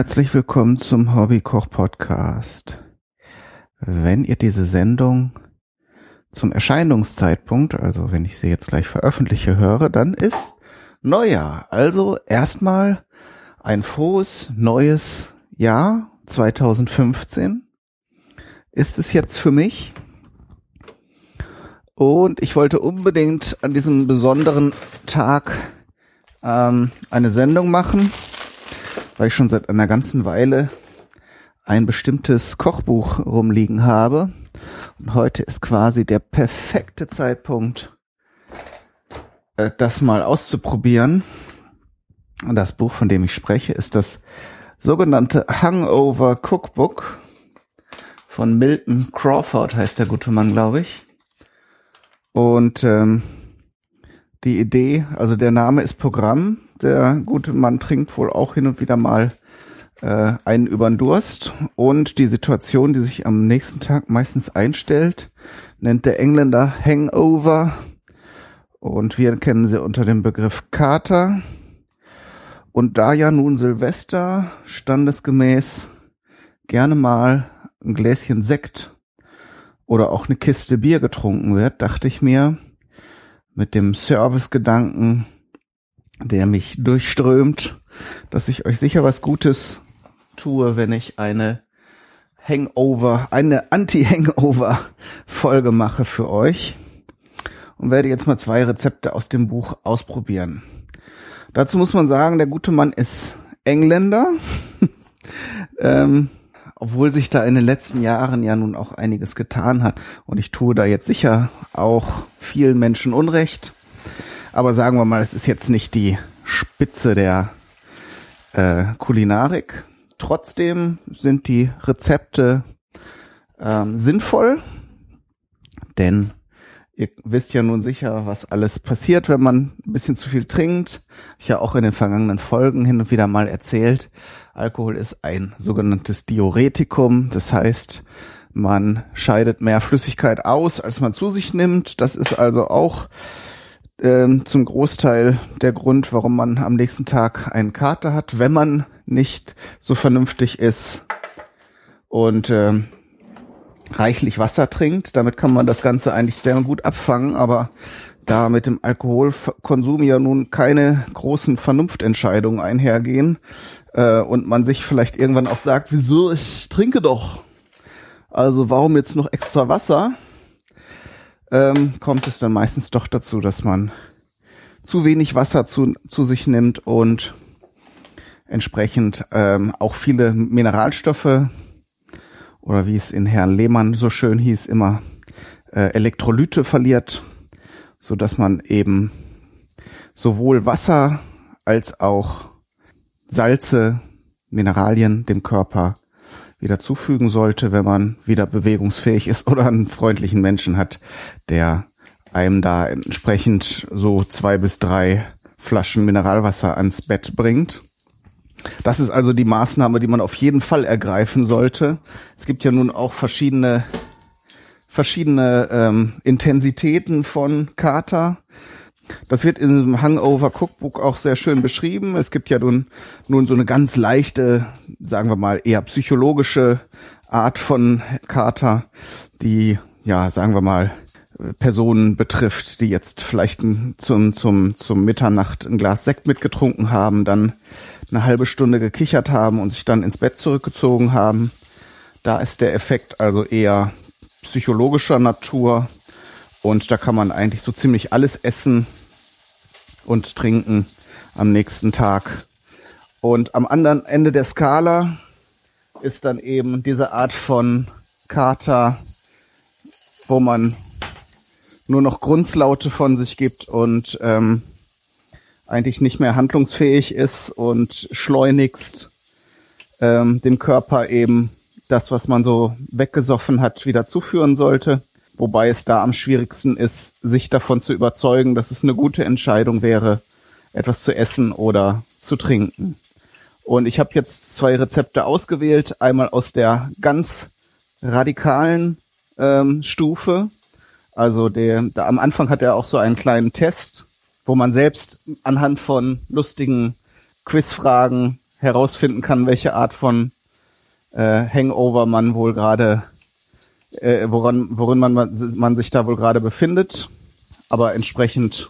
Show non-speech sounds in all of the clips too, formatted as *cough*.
Herzlich willkommen zum Hobbykoch Podcast. Wenn ihr diese Sendung zum Erscheinungszeitpunkt, also wenn ich sie jetzt gleich veröffentliche, höre, dann ist Neujahr. Also erstmal ein frohes neues Jahr 2015 ist es jetzt für mich. Und ich wollte unbedingt an diesem besonderen Tag ähm, eine Sendung machen weil ich schon seit einer ganzen Weile ein bestimmtes Kochbuch rumliegen habe. Und heute ist quasi der perfekte Zeitpunkt, äh, das mal auszuprobieren. Und das Buch, von dem ich spreche, ist das sogenannte Hangover Cookbook von Milton Crawford, heißt der gute Mann, glaube ich. Und ähm, die Idee, also der Name ist Programm, der gute Mann trinkt wohl auch hin und wieder mal äh, einen über den Durst. Und die Situation, die sich am nächsten Tag meistens einstellt, nennt der Engländer Hangover. Und wir kennen sie unter dem Begriff Kater. Und da ja nun Silvester standesgemäß gerne mal ein Gläschen Sekt oder auch eine Kiste Bier getrunken wird, dachte ich mir, mit dem Servicegedanken der mich durchströmt, dass ich euch sicher was Gutes tue, wenn ich eine Hangover, eine Anti-Hangover-Folge mache für euch und werde jetzt mal zwei Rezepte aus dem Buch ausprobieren. Dazu muss man sagen, der gute Mann ist Engländer, *laughs* ähm, obwohl sich da in den letzten Jahren ja nun auch einiges getan hat und ich tue da jetzt sicher auch vielen Menschen Unrecht. Aber sagen wir mal, es ist jetzt nicht die Spitze der äh, Kulinarik. Trotzdem sind die Rezepte ähm, sinnvoll, denn ihr wisst ja nun sicher, was alles passiert, wenn man ein bisschen zu viel trinkt. Ich ja auch in den vergangenen Folgen hin und wieder mal erzählt, Alkohol ist ein sogenanntes Diuretikum. Das heißt, man scheidet mehr Flüssigkeit aus, als man zu sich nimmt. Das ist also auch ähm, zum Großteil der Grund, warum man am nächsten Tag einen Kater hat, wenn man nicht so vernünftig ist und ähm, reichlich Wasser trinkt. Damit kann man das Ganze eigentlich sehr gut abfangen, aber da mit dem Alkoholkonsum ja nun keine großen Vernunftentscheidungen einhergehen äh, und man sich vielleicht irgendwann auch sagt, wieso, ich trinke doch. Also warum jetzt noch extra Wasser? Ähm, kommt es dann meistens doch dazu, dass man zu wenig Wasser zu, zu sich nimmt und entsprechend ähm, auch viele Mineralstoffe oder wie es in Herrn Lehmann so schön hieß, immer äh, Elektrolyte verliert, so dass man eben sowohl Wasser als auch Salze, Mineralien dem Körper wieder zufügen sollte, wenn man wieder bewegungsfähig ist oder einen freundlichen Menschen hat, der einem da entsprechend so zwei bis drei Flaschen Mineralwasser ans Bett bringt. Das ist also die Maßnahme, die man auf jeden Fall ergreifen sollte. Es gibt ja nun auch verschiedene verschiedene ähm, Intensitäten von Kater. Das wird in diesem Hangover Cookbook auch sehr schön beschrieben. Es gibt ja nun, nun so eine ganz leichte, sagen wir mal, eher psychologische Art von Kater, die, ja, sagen wir mal, Personen betrifft, die jetzt vielleicht zum, zum, zum Mitternacht ein Glas Sekt mitgetrunken haben, dann eine halbe Stunde gekichert haben und sich dann ins Bett zurückgezogen haben. Da ist der Effekt also eher psychologischer Natur und da kann man eigentlich so ziemlich alles essen, und trinken am nächsten Tag. Und am anderen Ende der Skala ist dann eben diese Art von Kater, wo man nur noch Grundslaute von sich gibt und ähm, eigentlich nicht mehr handlungsfähig ist und schleunigst ähm, dem Körper eben das, was man so weggesoffen hat, wieder zuführen sollte. Wobei es da am schwierigsten ist, sich davon zu überzeugen, dass es eine gute Entscheidung wäre, etwas zu essen oder zu trinken. Und ich habe jetzt zwei Rezepte ausgewählt. Einmal aus der ganz radikalen ähm, Stufe. Also der, da am Anfang hat er auch so einen kleinen Test, wo man selbst anhand von lustigen Quizfragen herausfinden kann, welche Art von äh, Hangover man wohl gerade, äh, woran, worin man, man sich da wohl gerade befindet. Aber entsprechend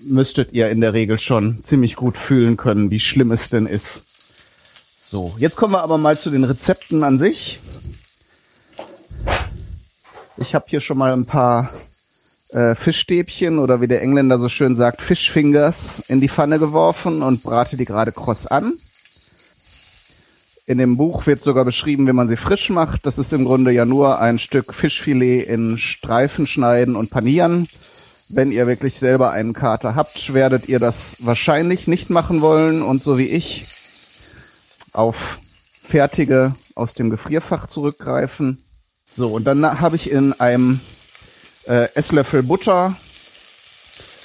müsstet ihr in der Regel schon ziemlich gut fühlen können, wie schlimm es denn ist. So, jetzt kommen wir aber mal zu den Rezepten an sich. Ich habe hier schon mal ein paar äh, Fischstäbchen oder wie der Engländer so schön sagt, Fishfingers in die Pfanne geworfen und brate die gerade kross an. In dem Buch wird sogar beschrieben, wie man sie frisch macht. Das ist im Grunde ja nur ein Stück Fischfilet in Streifen schneiden und panieren. Wenn ihr wirklich selber einen Kater habt, werdet ihr das wahrscheinlich nicht machen wollen und so wie ich auf fertige aus dem Gefrierfach zurückgreifen. So, und dann habe ich in einem äh, Esslöffel Butter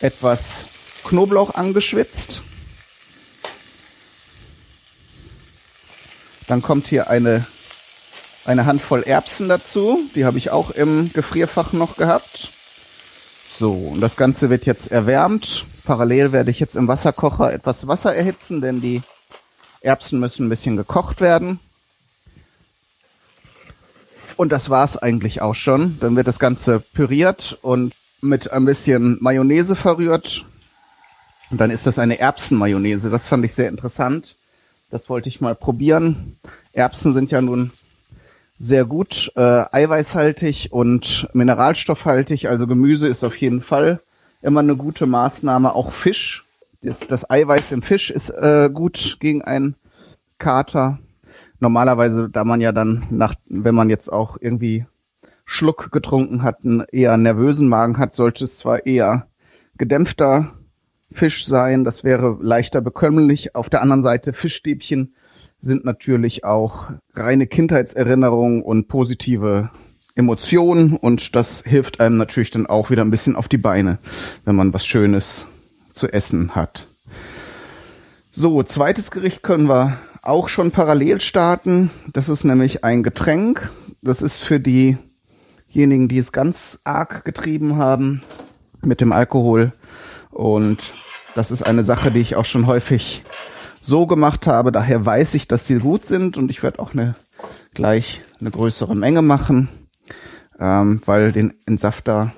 etwas Knoblauch angeschwitzt Dann kommt hier eine, eine Handvoll Erbsen dazu. Die habe ich auch im Gefrierfach noch gehabt. So, und das Ganze wird jetzt erwärmt. Parallel werde ich jetzt im Wasserkocher etwas Wasser erhitzen, denn die Erbsen müssen ein bisschen gekocht werden. Und das war's eigentlich auch schon. Dann wird das Ganze püriert und mit ein bisschen Mayonnaise verrührt. Und dann ist das eine Erbsenmayonnaise. Das fand ich sehr interessant. Das wollte ich mal probieren. Erbsen sind ja nun sehr gut äh, eiweißhaltig und mineralstoffhaltig. Also Gemüse ist auf jeden Fall immer eine gute Maßnahme. Auch Fisch. Das, das Eiweiß im Fisch ist äh, gut gegen einen Kater. Normalerweise, da man ja dann nach, wenn man jetzt auch irgendwie Schluck getrunken hat, einen eher nervösen Magen hat, sollte es zwar eher gedämpfter Fisch sein. Das wäre leichter bekömmlich. Auf der anderen Seite Fischstäbchen sind natürlich auch reine Kindheitserinnerungen und positive Emotionen und das hilft einem natürlich dann auch wieder ein bisschen auf die Beine, wenn man was Schönes zu essen hat. So, zweites Gericht können wir auch schon parallel starten. Das ist nämlich ein Getränk. Das ist für diejenigen, die es ganz arg getrieben haben mit dem Alkohol. Und das ist eine Sache, die ich auch schon häufig so gemacht habe. Daher weiß ich, dass sie gut sind und ich werde auch eine gleich eine größere Menge machen, ähm, weil den Entsafter,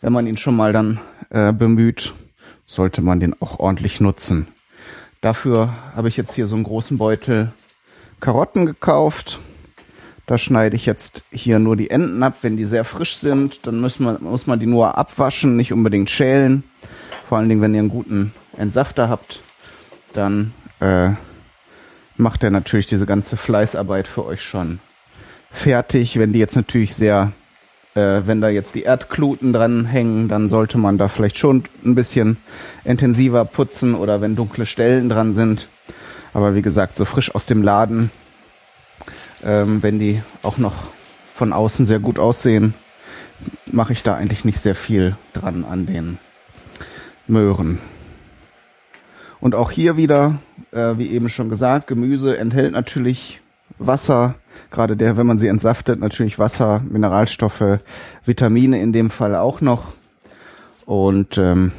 wenn man ihn schon mal dann äh, bemüht, sollte man den auch ordentlich nutzen. Dafür habe ich jetzt hier so einen großen Beutel Karotten gekauft. Da schneide ich jetzt hier nur die Enden ab. Wenn die sehr frisch sind, dann muss man, muss man die nur abwaschen, nicht unbedingt schälen. Vor allen Dingen, wenn ihr einen guten Entsafter habt, dann äh, macht er natürlich diese ganze Fleißarbeit für euch schon fertig. Wenn die jetzt natürlich sehr, äh, wenn da jetzt die Erdkluten dran hängen, dann sollte man da vielleicht schon ein bisschen intensiver putzen oder wenn dunkle Stellen dran sind. Aber wie gesagt, so frisch aus dem Laden, ähm, wenn die auch noch von außen sehr gut aussehen, mache ich da eigentlich nicht sehr viel dran an den Möhren. Und auch hier wieder, äh, wie eben schon gesagt, Gemüse enthält natürlich Wasser, gerade der, wenn man sie entsaftet, natürlich Wasser, Mineralstoffe, Vitamine in dem Fall auch noch. Und ähm,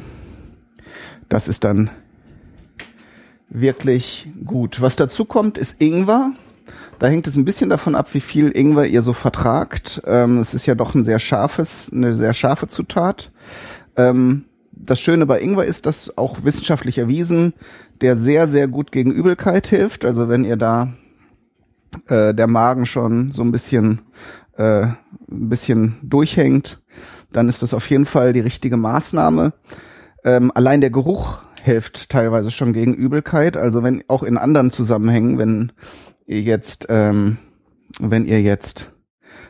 das ist dann wirklich gut. Was dazu kommt, ist Ingwer. Da hängt es ein bisschen davon ab, wie viel Ingwer ihr so vertragt. Ähm, es ist ja doch ein sehr scharfes, eine sehr scharfe Zutat. Ähm, das Schöne bei Ingwer ist, dass auch wissenschaftlich erwiesen, der sehr, sehr gut gegen Übelkeit hilft. Also wenn ihr da äh, der Magen schon so ein bisschen, äh, ein bisschen durchhängt, dann ist das auf jeden Fall die richtige Maßnahme. Ähm, allein der Geruch hilft teilweise schon gegen Übelkeit. Also wenn auch in anderen Zusammenhängen, wenn ihr jetzt, ähm, wenn ihr jetzt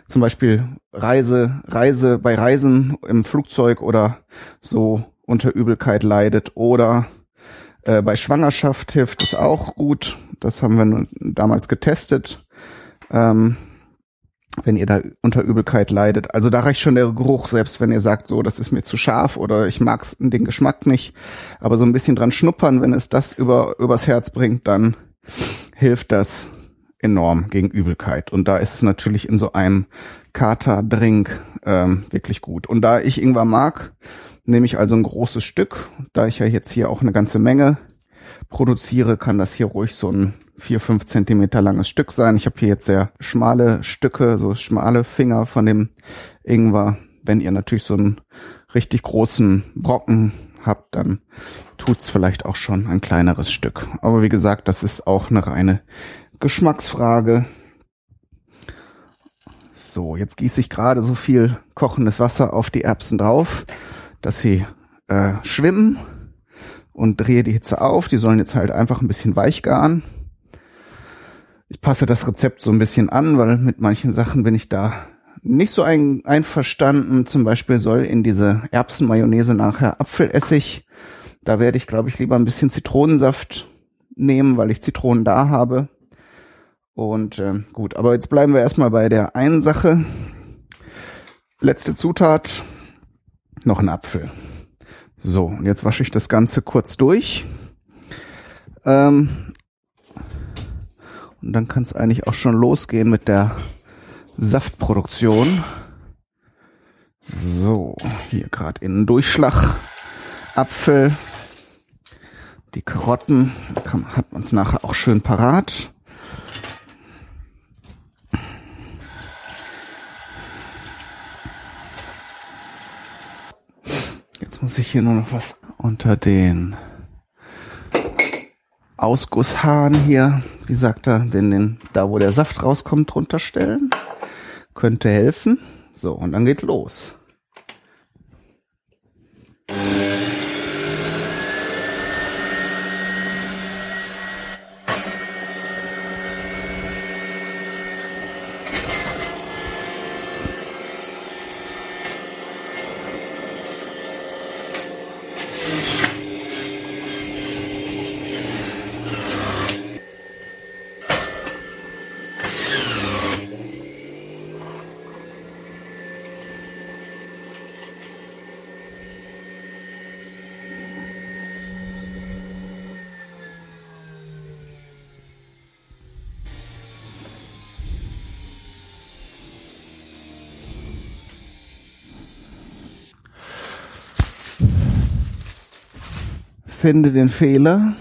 zum Beispiel Reise, Reise bei Reisen im Flugzeug oder so unter Übelkeit leidet oder äh, bei Schwangerschaft hilft es auch gut. Das haben wir damals getestet. Ähm, wenn ihr da unter Übelkeit leidet. Also da reicht schon der Geruch, selbst wenn ihr sagt, so, das ist mir zu scharf oder ich mag den Geschmack nicht. Aber so ein bisschen dran schnuppern, wenn es das über, übers Herz bringt, dann hilft das enorm gegen Übelkeit. Und da ist es natürlich in so einem Kater-Drink ähm, wirklich gut. Und da ich Ingwer mag, nehme ich also ein großes Stück, da ich ja jetzt hier auch eine ganze Menge produziere, kann das hier ruhig so ein vier fünf Zentimeter langes Stück sein. Ich habe hier jetzt sehr schmale Stücke, so schmale Finger von dem Ingwer. Wenn ihr natürlich so einen richtig großen Brocken habt, dann tut's vielleicht auch schon ein kleineres Stück. Aber wie gesagt, das ist auch eine reine Geschmacksfrage. So, jetzt gieße ich gerade so viel kochendes Wasser auf die Erbsen drauf, dass sie äh, schwimmen und drehe die Hitze auf. Die sollen jetzt halt einfach ein bisschen weich garen. Ich passe das Rezept so ein bisschen an, weil mit manchen Sachen bin ich da nicht so ein, einverstanden. Zum Beispiel soll in diese Erbsenmayonnaise nachher Apfelessig. Da werde ich, glaube ich, lieber ein bisschen Zitronensaft nehmen, weil ich Zitronen da habe. Und äh, gut, aber jetzt bleiben wir erstmal bei der einen Sache. Letzte Zutat, noch ein Apfel. So, und jetzt wasche ich das Ganze kurz durch. Ähm, und dann kann es eigentlich auch schon losgehen mit der Saftproduktion. So, hier gerade in Durchschlag. Apfel, die Karotten, kann, hat man es nachher auch schön parat. Muss ich hier nur noch was unter den Ausgusshahn hier, wie sagt er, den, den, da wo der Saft rauskommt, drunter stellen. Könnte helfen. So, und dann geht's los. Finde den Fehler.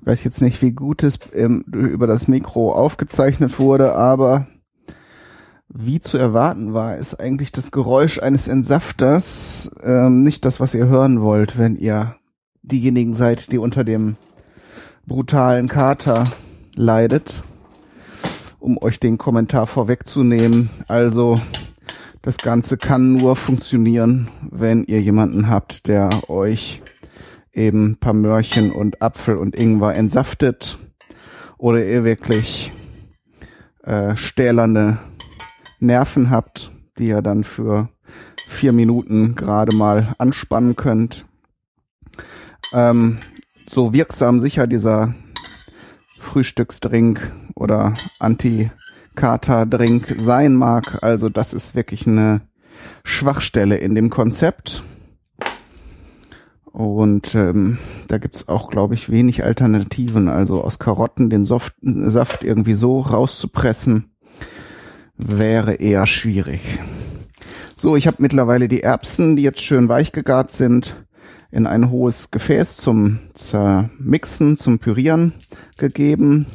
Ich weiß jetzt nicht, wie gut es ähm, über das Mikro aufgezeichnet wurde, aber wie zu erwarten war, ist eigentlich das Geräusch eines Entsafters ähm, nicht das, was ihr hören wollt, wenn ihr diejenigen seid, die unter dem brutalen Kater leidet. Um euch den Kommentar vorwegzunehmen. Also, das Ganze kann nur funktionieren, wenn ihr jemanden habt, der euch eben paar Möhrchen und Apfel und Ingwer entsaftet oder ihr wirklich äh, stählerne Nerven habt, die ihr dann für vier Minuten gerade mal anspannen könnt. Ähm, so wirksam sicher dieser Frühstücksdrink oder Anti-Kater-Drink sein mag. Also das ist wirklich eine Schwachstelle in dem Konzept. Und ähm, da gibt's auch, glaube ich, wenig Alternativen. Also aus Karotten den Soft Saft irgendwie so rauszupressen, wäre eher schwierig. So, ich habe mittlerweile die Erbsen, die jetzt schön weich gegart sind, in ein hohes Gefäß zum Zermixen, zum Pürieren gegeben.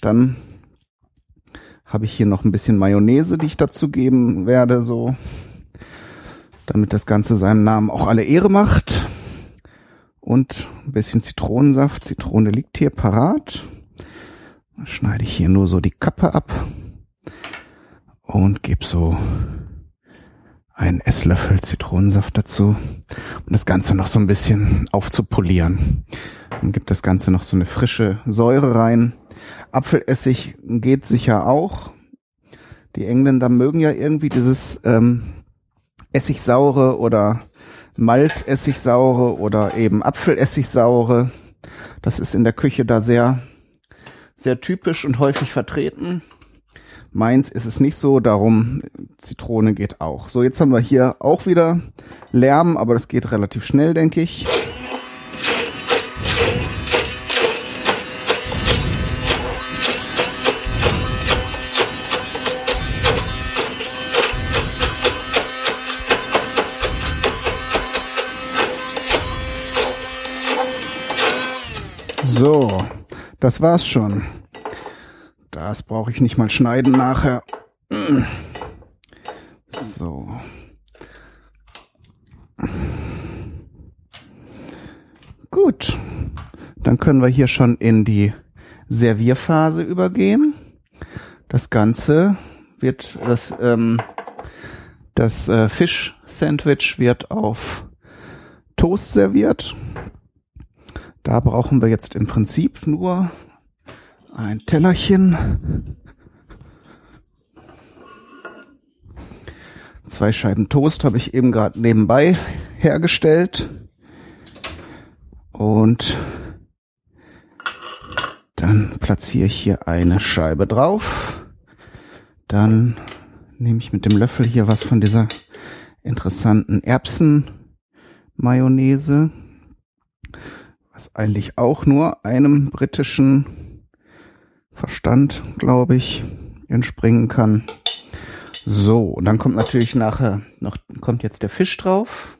Dann habe ich hier noch ein bisschen Mayonnaise, die ich dazu geben werde, so damit das Ganze seinem Namen auch alle Ehre macht und ein bisschen Zitronensaft. Zitrone liegt hier parat. Dann schneide ich hier nur so die Kappe ab und gebe so einen Esslöffel Zitronensaft dazu, um das Ganze noch so ein bisschen aufzupolieren. Dann gibt das Ganze noch so eine frische Säure rein. Apfelessig geht sicher auch. Die Engländer mögen ja irgendwie dieses ähm, Essigsaure oder Malzessigsaure oder eben Apfelessigsaure. Das ist in der Küche da sehr, sehr typisch und häufig vertreten. Meins ist es nicht so, darum Zitrone geht auch. So, jetzt haben wir hier auch wieder Lärm, aber das geht relativ schnell, denke ich. Das war's schon. Das brauche ich nicht mal schneiden nachher. So. Gut. Dann können wir hier schon in die Servierphase übergehen. Das Ganze wird, das, ähm, das äh, Fisch-Sandwich wird auf Toast serviert. Da brauchen wir jetzt im Prinzip nur ein Tellerchen, zwei Scheiben Toast habe ich eben gerade nebenbei hergestellt. Und dann platziere ich hier eine Scheibe drauf. Dann nehme ich mit dem Löffel hier was von dieser interessanten Erbsen-Mayonnaise, was eigentlich auch nur einem britischen Verstand, glaube ich, entspringen kann. So, und dann kommt natürlich nachher noch, kommt jetzt der Fisch drauf.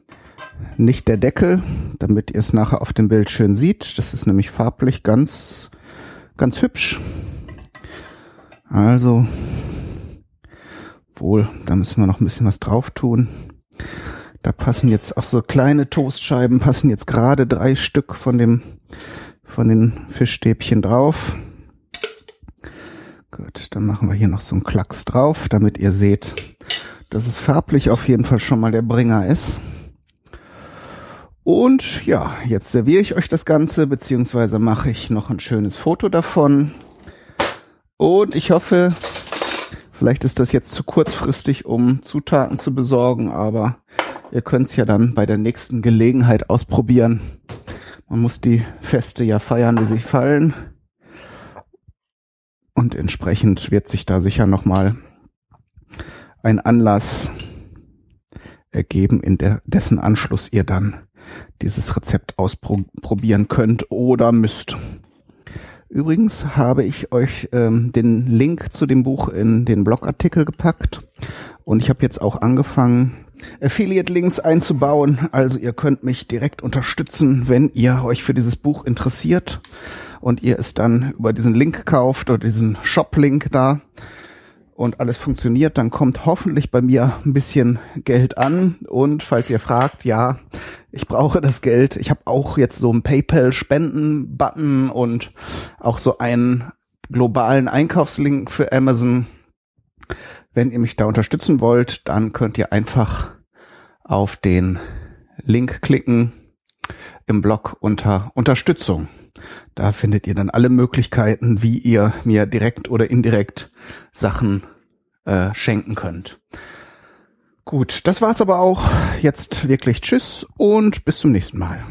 Nicht der Deckel, damit ihr es nachher auf dem Bild schön sieht. Das ist nämlich farblich ganz, ganz hübsch. Also, wohl, da müssen wir noch ein bisschen was drauf tun. Da passen jetzt auf so kleine Toastscheiben passen jetzt gerade drei Stück von dem, von den Fischstäbchen drauf. Gut, dann machen wir hier noch so einen Klacks drauf, damit ihr seht, dass es farblich auf jeden Fall schon mal der Bringer ist. Und ja, jetzt serviere ich euch das Ganze, beziehungsweise mache ich noch ein schönes Foto davon. Und ich hoffe, vielleicht ist das jetzt zu kurzfristig, um Zutaten zu besorgen, aber ihr könnt es ja dann bei der nächsten Gelegenheit ausprobieren. Man muss die Feste ja feiern, wie sie fallen. Und entsprechend wird sich da sicher nochmal ein Anlass ergeben, in der, dessen Anschluss ihr dann dieses Rezept ausprobieren könnt oder müsst. Übrigens habe ich euch ähm, den Link zu dem Buch in den Blogartikel gepackt und ich habe jetzt auch angefangen, Affiliate-Links einzubauen. Also ihr könnt mich direkt unterstützen, wenn ihr euch für dieses Buch interessiert und ihr es dann über diesen Link kauft oder diesen Shop-Link da und alles funktioniert, dann kommt hoffentlich bei mir ein bisschen Geld an. Und falls ihr fragt, ja, ich brauche das Geld. Ich habe auch jetzt so einen PayPal-Spenden-Button und auch so einen globalen Einkaufslink für Amazon. Wenn ihr mich da unterstützen wollt, dann könnt ihr einfach auf den Link klicken im Blog unter Unterstützung. Da findet ihr dann alle Möglichkeiten, wie ihr mir direkt oder indirekt Sachen äh, schenken könnt. Gut, das war's aber auch. Jetzt wirklich Tschüss und bis zum nächsten Mal.